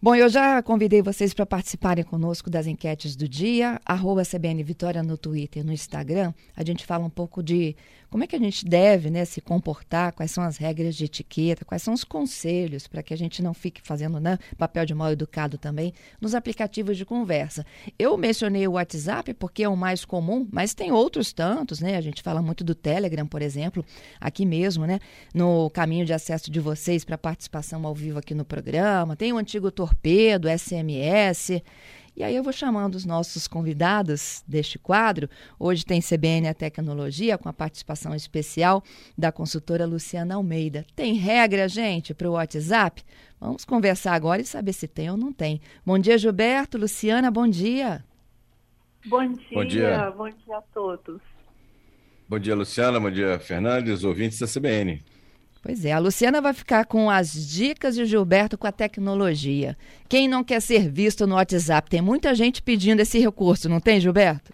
Bom, eu já convidei vocês para participarem conosco das enquetes do dia, arroba CBN Vitória no Twitter, no Instagram. A gente fala um pouco de como é que a gente deve né, se comportar, quais são as regras de etiqueta, quais são os conselhos para que a gente não fique fazendo né, papel de mal educado também nos aplicativos de conversa. Eu mencionei o WhatsApp porque é o mais comum, mas tem outros tantos, né? A gente fala muito do Telegram, por exemplo, aqui mesmo, né? No caminho de acesso de vocês para participação ao vivo aqui no programa. Tem o antigo Torpedo, SMS. E aí eu vou chamando os nossos convidados deste quadro. Hoje tem CBN a Tecnologia, com a participação especial da consultora Luciana Almeida. Tem regra, gente, para o WhatsApp? Vamos conversar agora e saber se tem ou não tem. Bom dia, Gilberto. Luciana, bom dia. Bom dia, bom dia, bom dia a todos. Bom dia, Luciana. Bom dia, Fernandes, ouvintes da CBN. Pois é, a Luciana vai ficar com as dicas de Gilberto com a tecnologia. Quem não quer ser visto no WhatsApp? Tem muita gente pedindo esse recurso, não tem, Gilberto?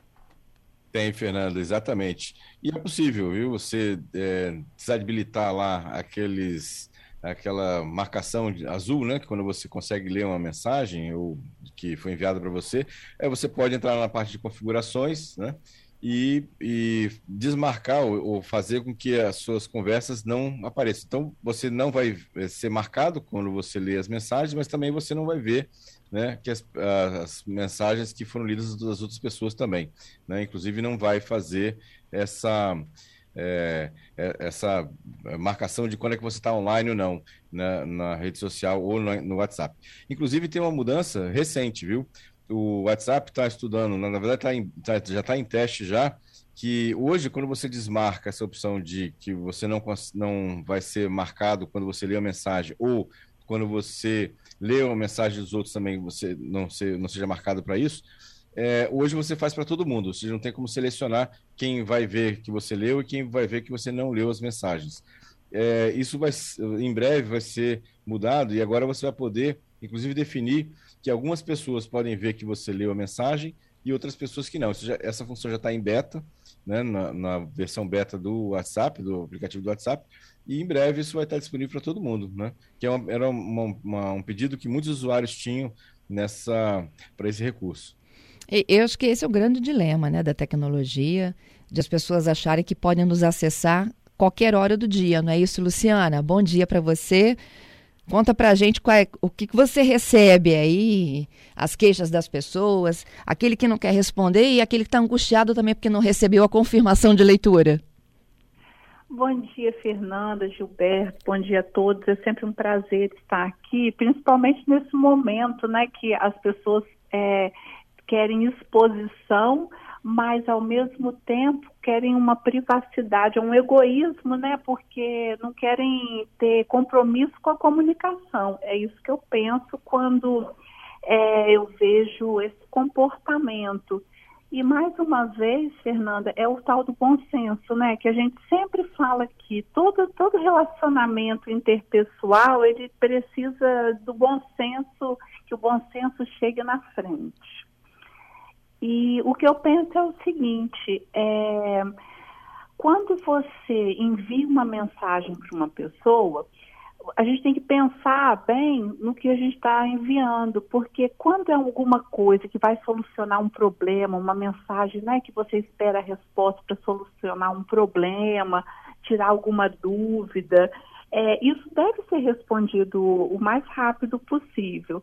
Tem, Fernando, exatamente. E é possível, viu? Você é, desabilitar lá aqueles, aquela marcação azul, né? Que quando você consegue ler uma mensagem ou que foi enviada para você, é, você pode entrar na parte de configurações, né? E, e desmarcar ou, ou, fazer com que as suas conversas não apareçam. Então, você não vai eh, ser marcado quando você lê as mensagens, mas também você não vai ver né, que as, as mensagens que foram lidas das outras pessoas também. Né? Inclusive, não vai fazer essa. É, essa marcação de quando é que você está online ou não na, na rede social ou no, no, WhatsApp. Inclusive tem uma mudança recente, viu? O WhatsApp está estudando, na verdade tá em, tá, já está em teste já, que hoje, quando você desmarca essa opção de que você não, não vai ser marcado quando você lê a mensagem, ou quando você lê uma mensagem dos outros também, você não, ser, não seja marcado para isso, é, hoje você faz para todo mundo, você não tem como selecionar quem vai ver que você leu e quem vai ver que você não leu as mensagens. É, isso vai, em breve vai ser mudado e agora você vai poder, inclusive, definir que algumas pessoas podem ver que você leu a mensagem e outras pessoas que não. Já, essa função já está em beta, né, na, na, versão beta do WhatsApp, do aplicativo do WhatsApp, e em breve isso vai estar disponível para todo mundo, né? Que é uma, era uma, uma, um pedido que muitos usuários tinham nessa para esse recurso. Eu acho que esse é o grande dilema, né, da tecnologia, de as pessoas acharem que podem nos acessar qualquer hora do dia, não é isso, Luciana? Bom dia para você. Conta pra gente é, o que, que você recebe aí, as queixas das pessoas, aquele que não quer responder e aquele que está angustiado também porque não recebeu a confirmação de leitura. Bom dia, Fernanda, Gilberto, bom dia a todos. É sempre um prazer estar aqui, principalmente nesse momento, né, que as pessoas é, querem exposição mas ao mesmo tempo querem uma privacidade, um egoísmo, né? Porque não querem ter compromisso com a comunicação. É isso que eu penso quando é, eu vejo esse comportamento. E mais uma vez, Fernanda, é o tal do bom senso, né? Que a gente sempre fala aqui. Todo, todo relacionamento interpessoal, ele precisa do bom senso, que o bom senso chegue na frente. E o que eu penso é o seguinte: é, quando você envia uma mensagem para uma pessoa, a gente tem que pensar bem no que a gente está enviando, porque quando é alguma coisa que vai solucionar um problema, uma mensagem né, que você espera a resposta para solucionar um problema, tirar alguma dúvida, é, isso deve ser respondido o mais rápido possível.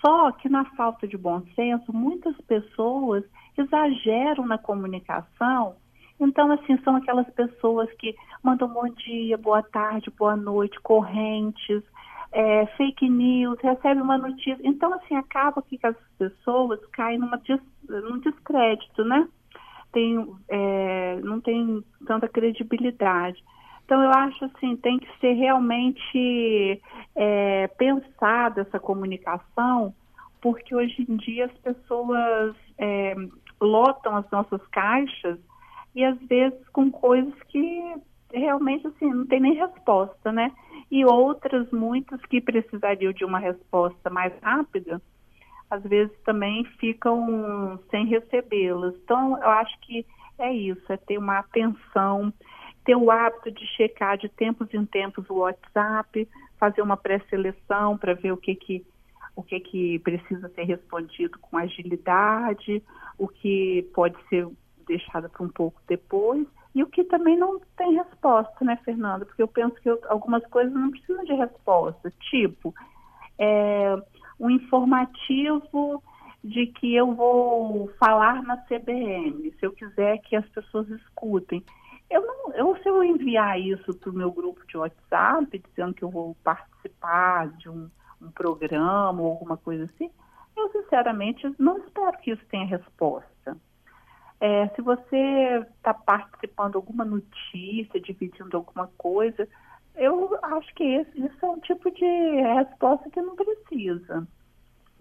Só que na falta de bom senso, muitas pessoas exageram na comunicação. Então, assim, são aquelas pessoas que mandam bom dia, boa tarde, boa noite, correntes, é, fake news, recebem uma notícia. Então, assim, acaba que as pessoas caem numa des, num descrédito, né? Tem, é, não tem tanta credibilidade. Então, eu acho assim, tem que ser realmente é, pensada essa comunicação, porque hoje em dia as pessoas é, lotam as nossas caixas e às vezes com coisas que realmente assim não tem nem resposta, né? E outras, muitas que precisariam de uma resposta mais rápida, às vezes também ficam sem recebê-las. Então, eu acho que é isso, é ter uma atenção ter o hábito de checar de tempos em tempos o WhatsApp, fazer uma pré-seleção para ver o que que o que que precisa ser respondido com agilidade, o que pode ser deixado para um pouco depois e o que também não tem resposta, né, Fernanda? Porque eu penso que eu, algumas coisas não precisam de resposta, tipo é, um informativo de que eu vou falar na CBN, se eu quiser que as pessoas escutem. Eu não, eu, se eu enviar isso para o meu grupo de WhatsApp, dizendo que eu vou participar de um, um programa ou alguma coisa assim, eu sinceramente não espero que isso tenha resposta. É, se você está participando alguma notícia, dividindo alguma coisa, eu acho que esse, isso é um tipo de resposta que não precisa,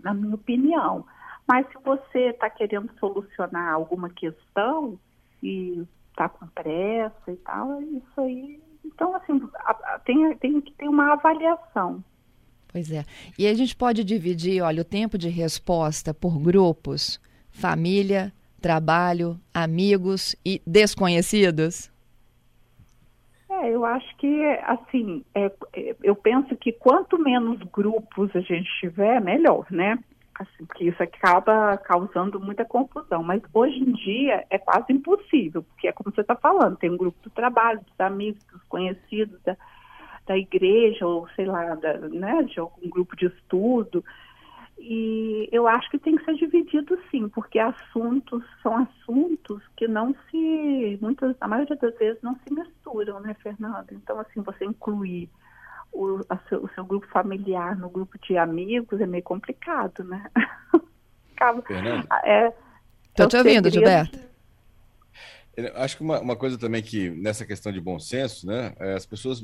na minha opinião. Mas se você está querendo solucionar alguma questão e está com pressa e tal, isso aí. Então, assim, tem, tem que ter uma avaliação. Pois é. E a gente pode dividir, olha, o tempo de resposta por grupos, família, trabalho, amigos e desconhecidos? É, eu acho que, assim, é, é eu penso que quanto menos grupos a gente tiver, melhor, né? Assim, que isso acaba causando muita confusão. Mas hoje em dia é quase impossível, porque é como você está falando, tem um grupo do trabalho, dos amigos, dos conhecidos, da, da igreja, ou sei lá, da, né, de algum grupo de estudo. E eu acho que tem que ser dividido sim, porque assuntos são assuntos que não se, muitas, a maioria das vezes não se misturam, né, Fernanda? Então, assim, você incluir o, seu, o, seu, grupo familiar no grupo de amigos é meio complicado, né? é, Estou te ouvindo, Gilberto. Acho que uma, uma, coisa também que, nessa questão de bom senso, né, é, as pessoas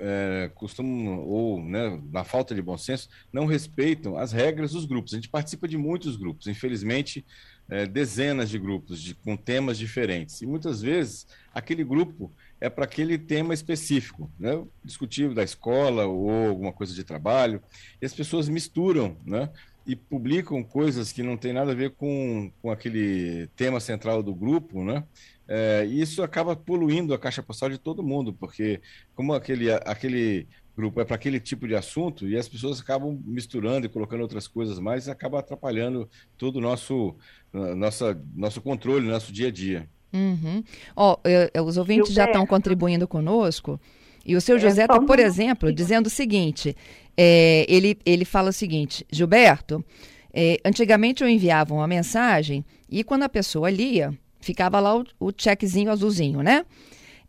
é, costumam, ou né, na falta de bom senso, não respeitam as regras dos grupos. A gente participa de muitos grupos, infelizmente, é, dezenas de grupos de, com temas diferentes. E muitas vezes aquele grupo é para aquele tema específico, né? discutir da escola ou alguma coisa de trabalho, e as pessoas misturam, né? E publicam coisas que não tem nada a ver com, com aquele tema central do grupo, né? É, e isso acaba poluindo a caixa postal de todo mundo, porque como aquele, aquele grupo é para aquele tipo de assunto e as pessoas acabam misturando e colocando outras coisas mais, acaba atrapalhando todo o nosso, nossa, nosso controle, nosso dia a dia. Uhum. Oh, eu, eu, os ouvintes Gilberto. já estão contribuindo conosco. E o seu José está, por exemplo, dizendo o seguinte: é, ele, ele fala o seguinte, Gilberto, é, antigamente eu enviava uma mensagem e quando a pessoa lia, ficava lá o, o checkzinho azulzinho, né?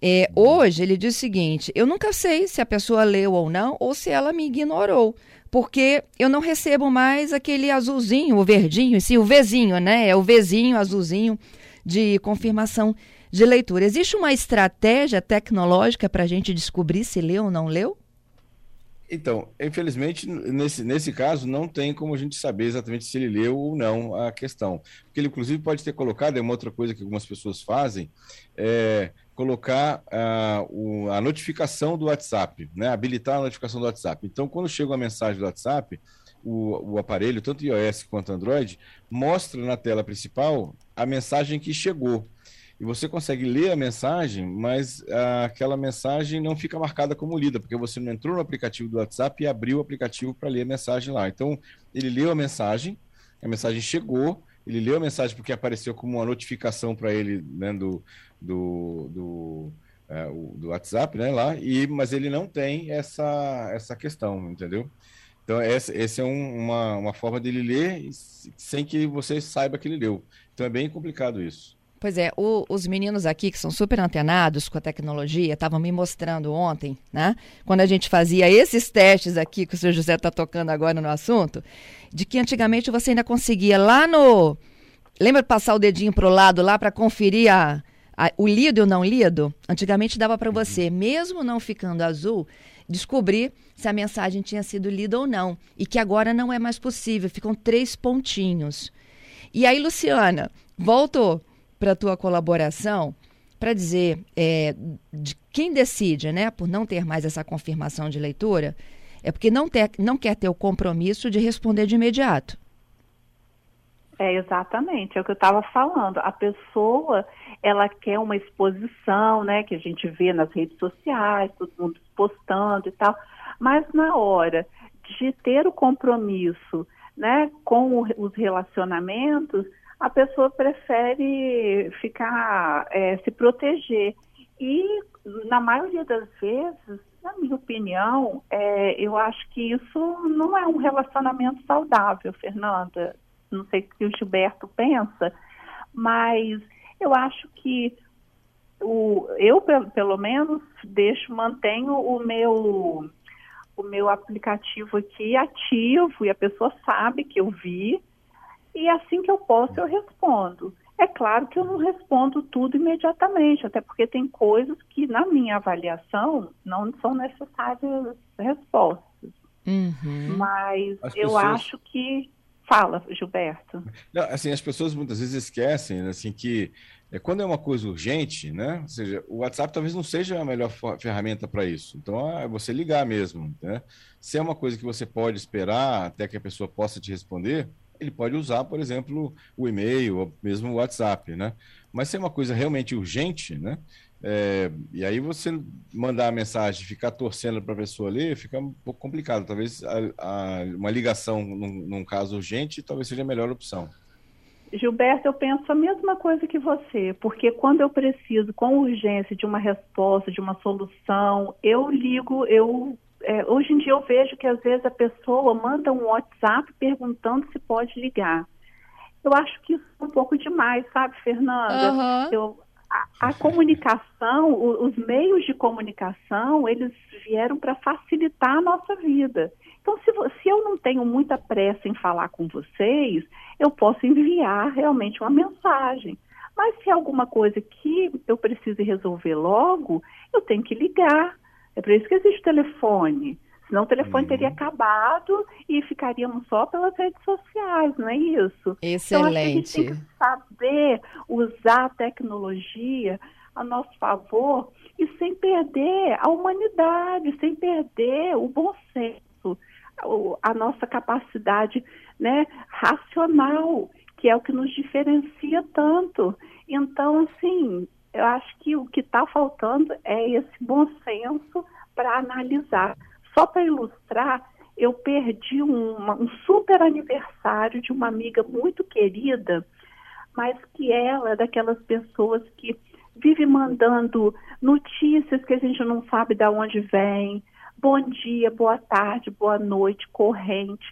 É, hoje ele diz o seguinte: eu nunca sei se a pessoa leu ou não, ou se ela me ignorou, porque eu não recebo mais aquele azulzinho, o verdinho, sim, o Vzinho, né? É o Vzinho azulzinho de confirmação de leitura. Existe uma estratégia tecnológica para a gente descobrir se leu ou não leu? Então, infelizmente, nesse, nesse caso, não tem como a gente saber exatamente se ele leu ou não a questão. Porque ele, inclusive, pode ter colocado, é uma outra coisa que algumas pessoas fazem, é colocar a, o, a notificação do WhatsApp, né? habilitar a notificação do WhatsApp. Então, quando chega uma mensagem do WhatsApp, o, o aparelho, tanto iOS quanto Android, mostra na tela principal a mensagem que chegou. E você consegue ler a mensagem, mas ah, aquela mensagem não fica marcada como lida, porque você não entrou no aplicativo do WhatsApp e abriu o aplicativo para ler a mensagem lá. Então, ele leu a mensagem, a mensagem chegou, ele leu a mensagem porque apareceu como uma notificação para ele né, do, do, do, é, do WhatsApp, né, lá, e, mas ele não tem essa, essa questão, entendeu? Então, essa, essa é um, uma, uma forma dele ler sem que você saiba que ele leu. Então, é bem complicado isso. Pois é, o, os meninos aqui que são super antenados com a tecnologia estavam me mostrando ontem, né? Quando a gente fazia esses testes aqui que o senhor José está tocando agora no assunto, de que antigamente você ainda conseguia lá no. Lembra de passar o dedinho para o lado lá para conferir a, a, o lido e o não lido? Antigamente dava para você, uhum. mesmo não ficando azul, descobrir se a mensagem tinha sido lida ou não. E que agora não é mais possível, ficam três pontinhos. E aí, Luciana, voltou para a tua colaboração para dizer é, de quem decide, né, por não ter mais essa confirmação de leitura, é porque não, ter, não quer ter o compromisso de responder de imediato. É exatamente, é o que eu estava falando. A pessoa, ela quer uma exposição, né, que a gente vê nas redes sociais, todo mundo postando e tal, mas na hora de ter o compromisso, né, com os relacionamentos, a pessoa prefere ficar, é, se proteger. E, na maioria das vezes, na minha opinião, é, eu acho que isso não é um relacionamento saudável, Fernanda. Não sei o que o Gilberto pensa, mas eu acho que o, eu, pelo menos, deixo, mantenho o meu o meu aplicativo aqui ativo e a pessoa sabe que eu vi e assim que eu posso eu respondo. É claro que eu não respondo tudo imediatamente, até porque tem coisas que, na minha avaliação, não são necessárias respostas. Uhum. Mas As eu pessoas... acho que Fala, Gilberto. Não, assim, as pessoas muitas vezes esquecem assim que é, quando é uma coisa urgente, né? Ou seja, o WhatsApp talvez não seja a melhor ferramenta para isso. Então, é você ligar mesmo, né? Se é uma coisa que você pode esperar até que a pessoa possa te responder, ele pode usar, por exemplo, o e-mail ou mesmo o WhatsApp, né? Mas se é uma coisa realmente urgente, né? É, e aí você mandar a mensagem e ficar torcendo para a pessoa ler, fica um pouco complicado. Talvez a, a, uma ligação num, num, caso urgente talvez seja a melhor opção. Gilberto, eu penso a mesma coisa que você, porque quando eu preciso com urgência de uma resposta, de uma solução, eu ligo, eu é, hoje em dia eu vejo que às vezes a pessoa manda um WhatsApp perguntando se pode ligar. Eu acho que isso é um pouco demais, sabe, Fernanda? Uhum. Eu, a, comunicação, os meios de comunicação, eles vieram para facilitar a nossa vida. Então, se, se eu não tenho muita pressa em falar com vocês, eu posso enviar realmente uma mensagem. Mas se é alguma coisa que eu preciso resolver logo, eu tenho que ligar. É por isso que existe o telefone. Senão o telefone uhum. teria acabado e ficaríamos só pelas redes sociais, não é isso? Excelente. Então, a gente tem que saber usar a tecnologia a nosso favor e sem perder a humanidade, sem perder o bom senso, a nossa capacidade né, racional, que é o que nos diferencia tanto. Então, assim, eu acho que o que está faltando é esse bom senso para analisar só para ilustrar, eu perdi um super aniversário de uma amiga muito querida, mas que ela é daquelas pessoas que vive mandando notícias que a gente não sabe de onde vem, bom dia, boa tarde, boa noite, corrente.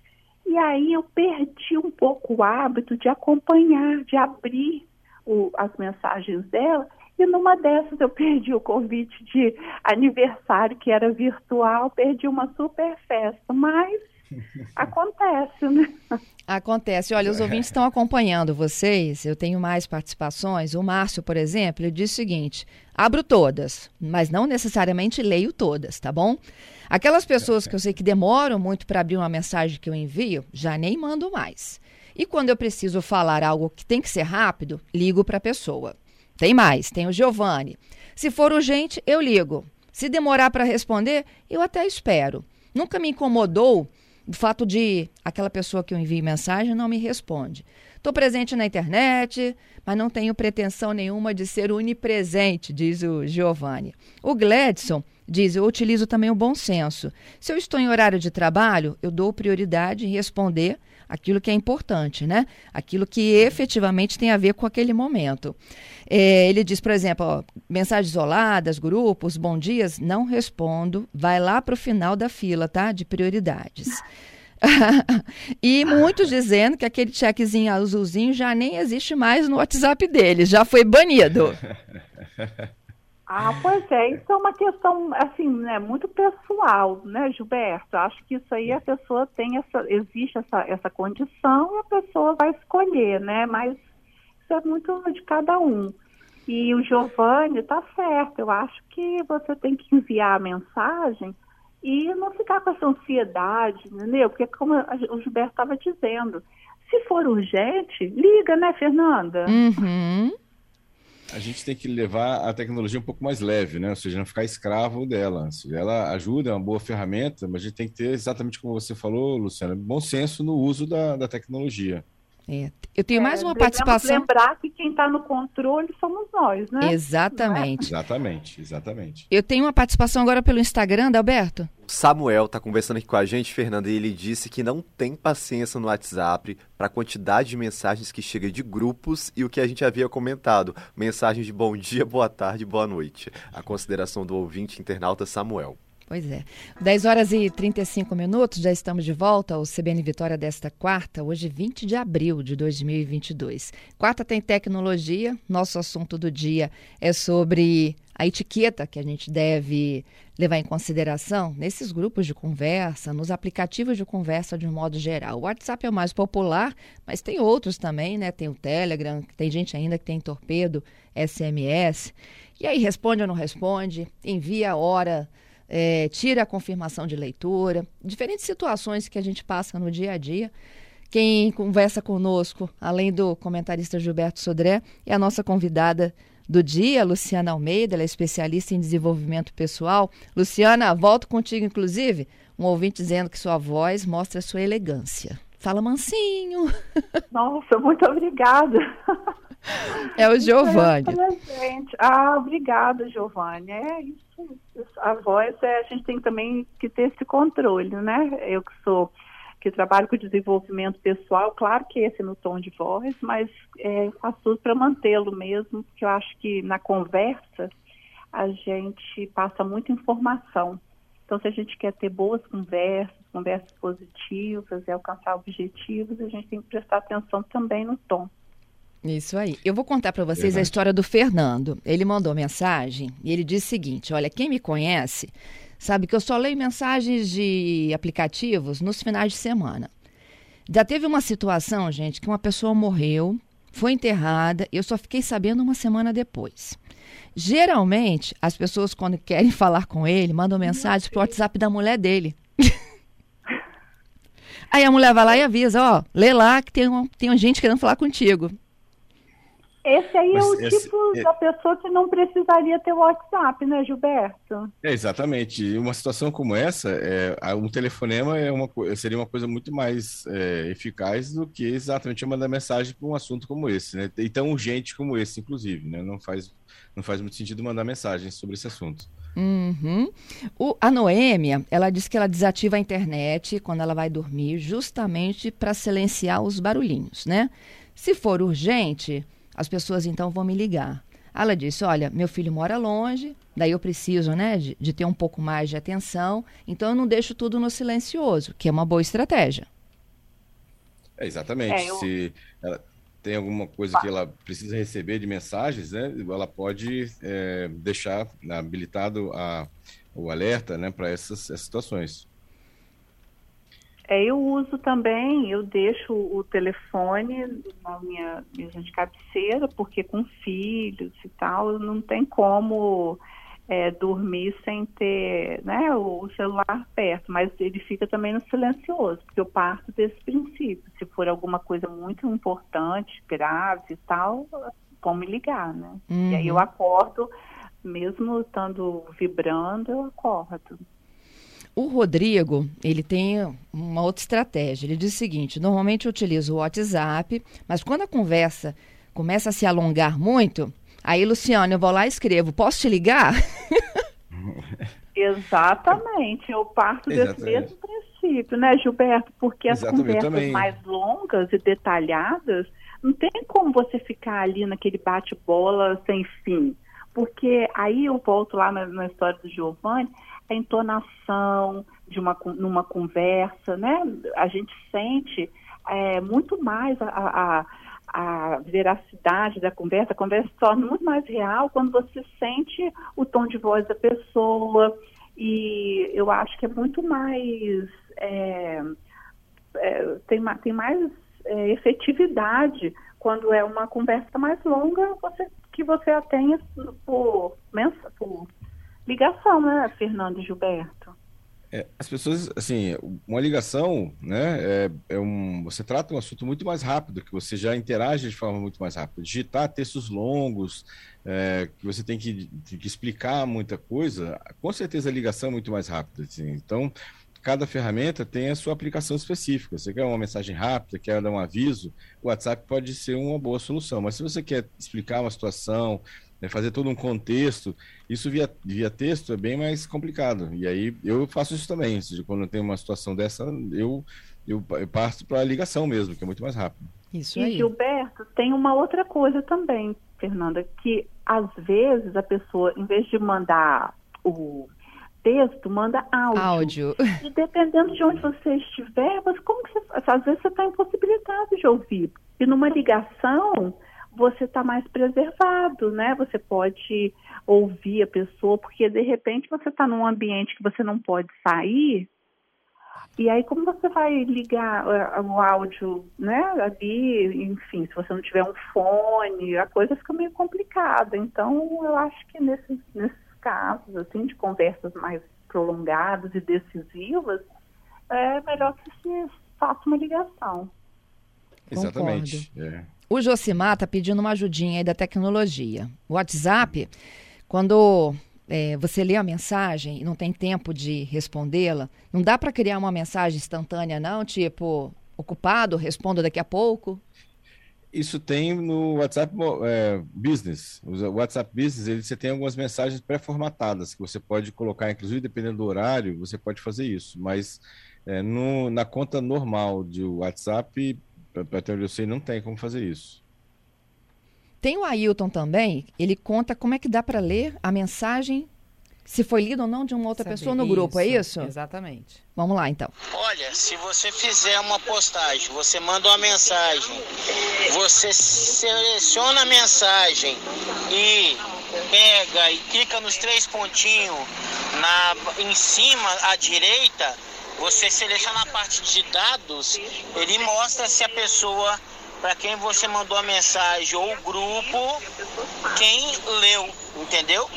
E aí eu perdi um pouco o hábito de acompanhar, de abrir o, as mensagens dela e numa dessas eu perdi o convite de aniversário, que era virtual, perdi uma super festa, mas acontece, né? Acontece. Olha, os ouvintes estão acompanhando vocês. Eu tenho mais participações. O Márcio, por exemplo, ele diz o seguinte: abro todas, mas não necessariamente leio todas, tá bom? Aquelas pessoas que eu sei que demoram muito para abrir uma mensagem que eu envio, já nem mando mais. E quando eu preciso falar algo que tem que ser rápido, ligo para a pessoa. Tem mais, tem o Giovanni. Se for urgente, eu ligo. Se demorar para responder, eu até espero. Nunca me incomodou o fato de aquela pessoa que eu envio mensagem não me responde. Estou presente na internet, mas não tenho pretensão nenhuma de ser onipresente, diz o Giovanni. O Gladson diz: Eu utilizo também o bom senso. Se eu estou em horário de trabalho, eu dou prioridade em responder aquilo que é importante, né? Aquilo que efetivamente tem a ver com aquele momento. É, ele diz, por exemplo, ó, mensagens isoladas, grupos, bom dias, não respondo, vai lá para o final da fila, tá? De prioridades. e muitos dizendo que aquele checkzinho azulzinho já nem existe mais no WhatsApp deles, já foi banido. Ah, pois é, isso é uma questão, assim, né, muito pessoal, né, Gilberto? Acho que isso aí a pessoa tem essa, existe essa, essa condição e a pessoa vai escolher, né? Mas isso é muito de cada um. E o Giovanni está certo, eu acho que você tem que enviar a mensagem e não ficar com essa ansiedade, entendeu? Porque como o Gilberto estava dizendo, se for urgente, liga, né, Fernanda? Uhum a gente tem que levar a tecnologia um pouco mais leve, né? Ou seja, não ficar escravo dela. Ela ajuda, é uma boa ferramenta, mas a gente tem que ter, exatamente como você falou, Luciana, bom senso no uso da, da tecnologia. É. Eu tenho é, mais uma participação. lembrar que quem está no controle somos nós, né? Exatamente. É? Exatamente, exatamente. Eu tenho uma participação agora pelo Instagram, Alberto. Samuel está conversando aqui com a gente, Fernanda, e ele disse que não tem paciência no WhatsApp para a quantidade de mensagens que chega de grupos e o que a gente havia comentado, mensagens de bom dia, boa tarde, boa noite. A consideração do ouvinte internauta Samuel. Pois é. 10 horas e 35 minutos, já estamos de volta ao CBN Vitória desta quarta, hoje 20 de abril de 2022. Quarta tem tecnologia, nosso assunto do dia é sobre a etiqueta que a gente deve levar em consideração nesses grupos de conversa, nos aplicativos de conversa de um modo geral. O WhatsApp é o mais popular, mas tem outros também, né? Tem o Telegram, tem gente ainda que tem torpedo, SMS. E aí responde ou não responde, envia a hora é, tira a confirmação de leitura, diferentes situações que a gente passa no dia a dia. Quem conversa conosco, além do comentarista Gilberto Sodré, é a nossa convidada do dia, Luciana Almeida, ela é especialista em desenvolvimento pessoal. Luciana, volto contigo, inclusive, um ouvinte dizendo que sua voz mostra a sua elegância. Fala mansinho. Nossa, muito obrigada. É o Giovanni. Ah, obrigada, Giovanni. É isso. A voz, é, a gente tem também que ter esse controle, né? Eu que sou, que trabalho com desenvolvimento pessoal, claro que esse é no tom de voz, mas é, faço tudo para mantê-lo mesmo, porque eu acho que na conversa a gente passa muita informação. Então, se a gente quer ter boas conversas, conversas positivas e alcançar objetivos, a gente tem que prestar atenção também no tom. Isso aí. Eu vou contar para vocês Verdade. a história do Fernando. Ele mandou mensagem e ele disse o seguinte: Olha, quem me conhece sabe que eu só leio mensagens de aplicativos nos finais de semana. Já teve uma situação, gente, que uma pessoa morreu, foi enterrada, e eu só fiquei sabendo uma semana depois. Geralmente, as pessoas, quando querem falar com ele, mandam mensagem pro WhatsApp da mulher dele. Aí a mulher vai lá e avisa, ó, lê lá que tem, uma, tem gente querendo falar contigo. Esse aí Mas é o esse, tipo é... da pessoa que não precisaria ter o WhatsApp, né, Gilberto? É, exatamente. Uma situação como essa, é, um telefonema é uma, seria uma coisa muito mais é, eficaz do que exatamente mandar mensagem para um assunto como esse, né? E tão urgente como esse, inclusive, né? Não faz, não faz muito sentido mandar mensagem sobre esse assunto. Uhum. O, a Noêmia, ela diz que ela desativa a internet quando ela vai dormir, justamente para silenciar os barulhinhos, né? Se for urgente, as pessoas então vão me ligar. Ela disse: Olha, meu filho mora longe, daí eu preciso né, de, de ter um pouco mais de atenção, então eu não deixo tudo no silencioso, que é uma boa estratégia. É, exatamente. É, eu... Se ela tem alguma coisa que ela precisa receber de mensagens, né, ela pode é, deixar habilitado a, o alerta né, para essas, essas situações. É, eu uso também, eu deixo o telefone na minha mesa de cabeceira, porque com filhos e tal, não tem como é, dormir sem ter né, o celular perto, mas ele fica também no silencioso, porque eu parto desse princípio. Se for alguma coisa muito importante, grave e tal, como me ligar, né? Uhum. E aí eu uhum. acordo, mesmo estando vibrando, eu acordo. O Rodrigo, ele tem uma outra estratégia. Ele diz o seguinte: normalmente eu utilizo o WhatsApp, mas quando a conversa começa a se alongar muito, aí, Luciano, eu vou lá e escrevo: posso te ligar? Exatamente, eu parto desse mesmo princípio, né, Gilberto? Porque as Exatamente, conversas mais longas e detalhadas, não tem como você ficar ali naquele bate-bola sem fim. Porque aí eu volto lá na, na história do Giovanni, a entonação de uma numa conversa, né? A gente sente é, muito mais a, a, a, veracidade da conversa, a conversa se torna muito mais real quando você sente o tom de voz da pessoa e eu acho que é muito mais é, é, tem, tem mais é, efetividade quando é uma conversa mais longa você, que você a tenha por, por ligação, né, Fernando Gilberto? É, as pessoas, assim, uma ligação, né, é, é, um, você trata um assunto muito mais rápido, que você já interage de forma muito mais rápida. Digitar textos longos, é, que você tem que, que, explicar muita coisa, com certeza a ligação é muito mais rápida. Assim. Então, cada ferramenta tem a sua aplicação específica. Você quer uma mensagem rápida, quer dar um aviso, o WhatsApp pode ser uma boa solução. Mas se você quer explicar uma situação, né, fazer todo um contexto, isso via, via texto é bem mais complicado. E aí eu faço isso também. Ou seja, quando tem uma situação dessa, eu, eu, eu passo para a ligação mesmo, que é muito mais rápido. Isso aí. E Gilberto, tem uma outra coisa também, Fernanda, que às vezes a pessoa, em vez de mandar o texto, manda áudio. Áudio. E dependendo de onde você estiver, mas como que você Às vezes você está impossibilitado de ouvir. E numa ligação, você está mais preservado, né? Você pode ouvir a pessoa, porque de repente você está num ambiente que você não pode sair. E aí, como você vai ligar uh, o áudio, né, ali, enfim, se você não tiver um fone, a coisa fica meio complicada. Então, eu acho que nesses, nesses casos, assim, de conversas mais prolongadas e decisivas, é melhor que se faça uma ligação. Exatamente. É. O Josimar está pedindo uma ajudinha aí da tecnologia. O WhatsApp, quando é, você lê a mensagem e não tem tempo de respondê-la, não dá para criar uma mensagem instantânea, não? Tipo, ocupado, respondo daqui a pouco? Isso tem no WhatsApp é, Business. O WhatsApp Business, ele, você tem algumas mensagens pré-formatadas que você pode colocar, inclusive dependendo do horário, você pode fazer isso. Mas é, no, na conta normal de WhatsApp, para sei, não tem como fazer isso. Tem o Ailton também, ele conta como é que dá para ler a mensagem se foi lido ou não de uma outra Saber pessoa no grupo, é isso? Exatamente. Vamos lá, então. Olha, se você fizer uma postagem, você manda uma mensagem, você seleciona a mensagem e pega e clica nos três pontinhos na, em cima à direita, você seleciona a parte de dados, ele mostra se a pessoa para quem você mandou a mensagem ou o grupo, quem leu, entendeu?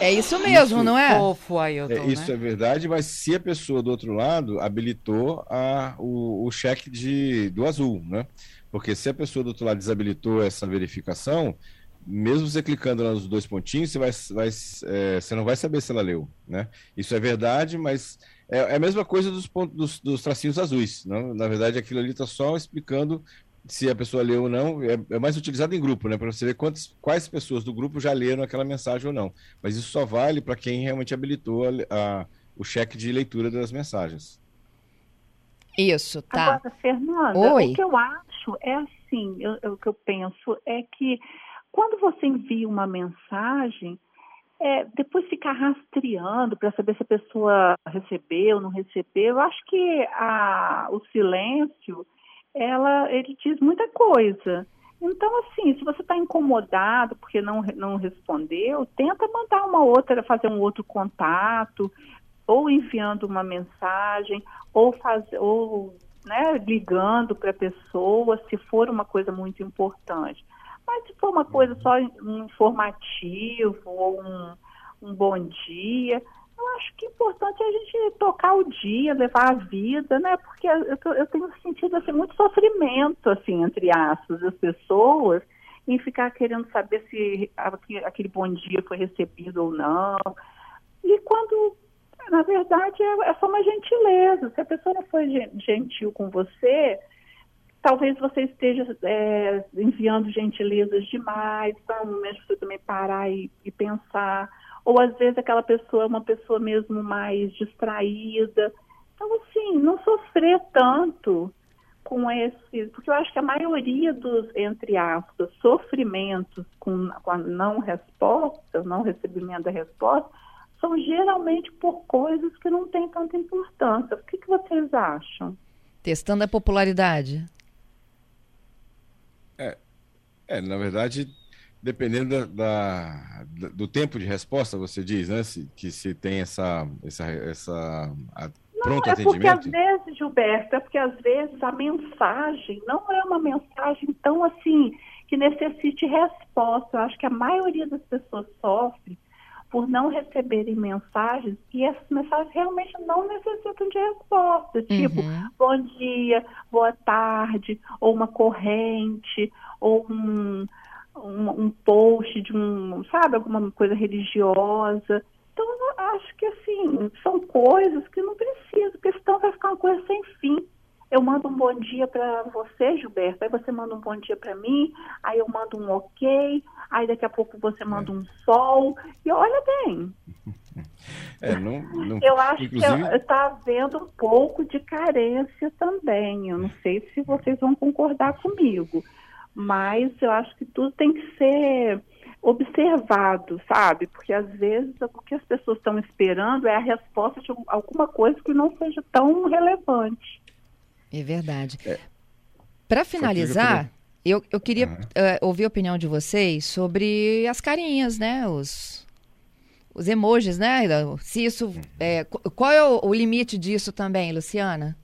É, isso mesmo, isso, não é? Fofo, Ailton, é isso né? é verdade, mas se a pessoa do outro lado habilitou a, o, o cheque de, do azul, né? Porque se a pessoa do outro lado desabilitou essa verificação, mesmo você clicando nos dois pontinhos, você, vai, vai é, você não vai saber se ela leu, né? Isso é verdade, mas é, é a mesma coisa dos, pontos, dos, dos tracinhos azuis. Não? Na verdade, aquilo ali está só explicando se a pessoa leu ou não. É, é mais utilizado em grupo, né? Para você ver quantas, quais pessoas do grupo já leram aquela mensagem ou não. Mas isso só vale para quem realmente habilitou a, a, o cheque de leitura das mensagens. Isso, tá. Agora, Fernanda, Oi. o que eu acho é assim, eu, eu, o que eu penso é que quando você envia uma mensagem, é, depois ficar rastreando para saber se a pessoa recebeu ou não recebeu, eu acho que a, o silêncio, ela, ele diz muita coisa. Então, assim, se você está incomodado porque não, não respondeu, tenta mandar uma outra, fazer um outro contato, ou enviando uma mensagem, ou, faz, ou né, ligando para a pessoa, se for uma coisa muito importante. Mas se for uma coisa só um informativo ou um, um bom dia, eu acho que é importante a gente tocar o dia, levar a vida, né? Porque eu, eu tenho sentido assim, muito sofrimento, assim, entre aspas, das pessoas, em ficar querendo saber se aquele bom dia foi recebido ou não. E quando, na verdade, é, é só uma gentileza. Se a pessoa não foi gentil com você, talvez você esteja é, enviando gentilezas demais, então é um momento você também parar e, e, pensar. Ou às vezes aquela pessoa é uma pessoa mesmo mais distraída. Então, assim, não sofrer tanto com esse. Porque eu acho que a maioria dos, entre aspas, sofrimentos com, com a não resposta, não recebimento da resposta, são geralmente por coisas que não têm tanta importância. O que, que vocês acham? Testando a popularidade. É, é na verdade, dependendo da, da, do tempo de resposta, você diz, né? Se, que se tem essa, essa, essa a, pronto não, é atendimento. porque às vezes, Gilberto, é porque às vezes a mensagem não é uma mensagem tão assim que necessite resposta. Eu acho que a maioria das pessoas sofre por não receberem mensagens e essas mensagens realmente não necessitam de resposta, tipo uhum. bom dia, boa tarde, ou uma corrente, ou um, um, um, post de um, sabe, alguma coisa religiosa. Então, acho que assim, são coisas que não precisam, porque senão vai ficar uma coisa sem fim. Eu mando um bom dia para você, Gilberto, aí você manda um bom dia para mim, aí eu mando um ok, aí daqui a pouco você manda um sol, e olha bem. É, não, não, eu acho inclusive... que está havendo um pouco de carência também. Eu não sei se vocês vão concordar comigo, mas eu acho que tudo tem que ser observado, sabe? Porque às vezes o que as pessoas estão esperando é a resposta de alguma coisa que não seja tão relevante. É verdade. É. Para finalizar, eu, eu queria uh, ouvir a opinião de vocês sobre as carinhas, né? Os, os emojis, né? Se isso, uhum. é, qual é o, o limite disso também, Luciana?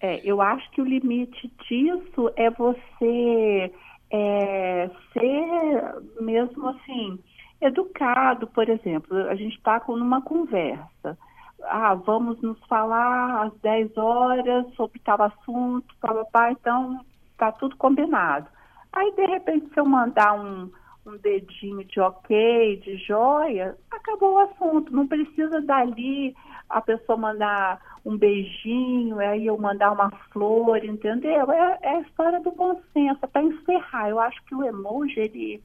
É, eu acho que o limite disso é você é, ser mesmo assim, educado, por exemplo, a gente está com uma conversa. Ah, vamos nos falar às 10 horas sobre tal assunto, papapá, então está tudo combinado. Aí, de repente, se eu mandar um, um dedinho de ok, de joia, acabou o assunto. Não precisa dali a pessoa mandar um beijinho, aí eu mandar uma flor, entendeu? É, é a história do bom senso, é para encerrar. Eu acho que o emoji, ele,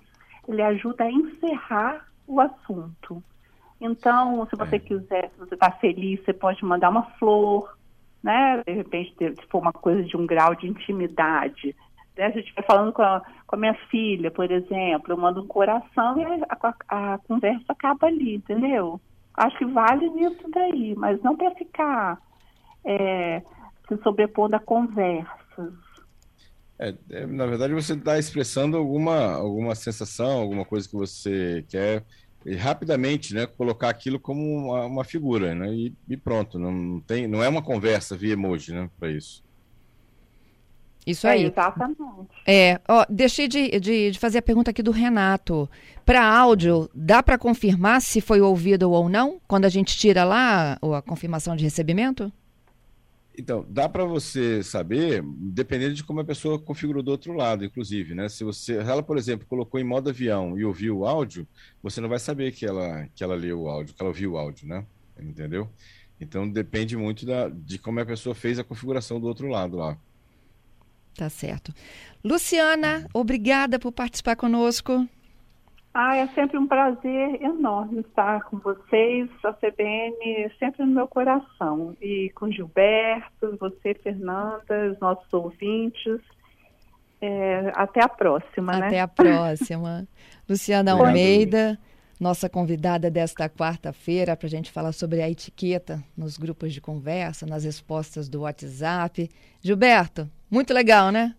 ele ajuda a encerrar o assunto. Então, se você é. quiser, se você está feliz, você pode mandar uma flor, né? De repente, se for uma coisa de um grau de intimidade. Né? Se eu estiver falando com a, com a minha filha, por exemplo, eu mando um coração e a, a, a conversa acaba ali, entendeu? Acho que vale nisso daí, mas não para ficar é, se sobrepondo a conversas. É, é, na verdade, você está expressando alguma, alguma sensação, alguma coisa que você quer e rapidamente, né, colocar aquilo como uma, uma figura, né, e, e, pronto, não tem, não é uma conversa via emoji, né, para isso. Isso aí. É, exatamente. É, ó, deixei de, de, de, fazer a pergunta aqui do Renato. Para áudio, dá para confirmar se foi ouvido ou não quando a gente tira lá a, a confirmação de recebimento? Então, dá para você saber, dependendo de como a pessoa configurou do outro lado, inclusive, né? Se você, ela, por exemplo, colocou em modo avião e ouviu o áudio, você não vai saber que ela que ela leu o áudio, que ela ouviu o áudio, né? Entendeu? Então depende muito da, de como a pessoa fez a configuração do outro lado lá. Tá certo. Luciana, obrigada por participar conosco. Ah, é sempre um prazer enorme estar com vocês, a CBN sempre no meu coração. E com Gilberto, você, Fernanda, os nossos ouvintes. É, até a próxima, até né? a próxima. Luciana Almeida, nossa convidada desta quarta-feira para a gente falar sobre a etiqueta nos grupos de conversa, nas respostas do WhatsApp. Gilberto, muito legal, né?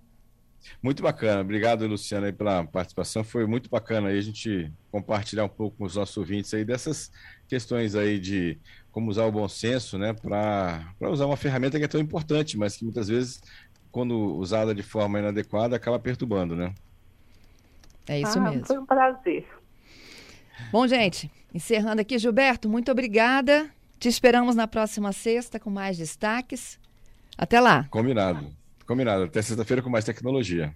Muito bacana. Obrigado, Luciana, aí, pela participação. Foi muito bacana aí a gente compartilhar um pouco com os nossos ouvintes aí dessas questões aí de como usar o bom senso, né, para usar uma ferramenta que é tão importante, mas que muitas vezes, quando usada de forma inadequada, acaba perturbando, né? É isso ah, mesmo. Foi um prazer. Bom, gente, encerrando aqui, Gilberto, muito obrigada. Te esperamos na próxima sexta com mais destaques. Até lá. Combinado. Combinado. Até sexta-feira com mais tecnologia.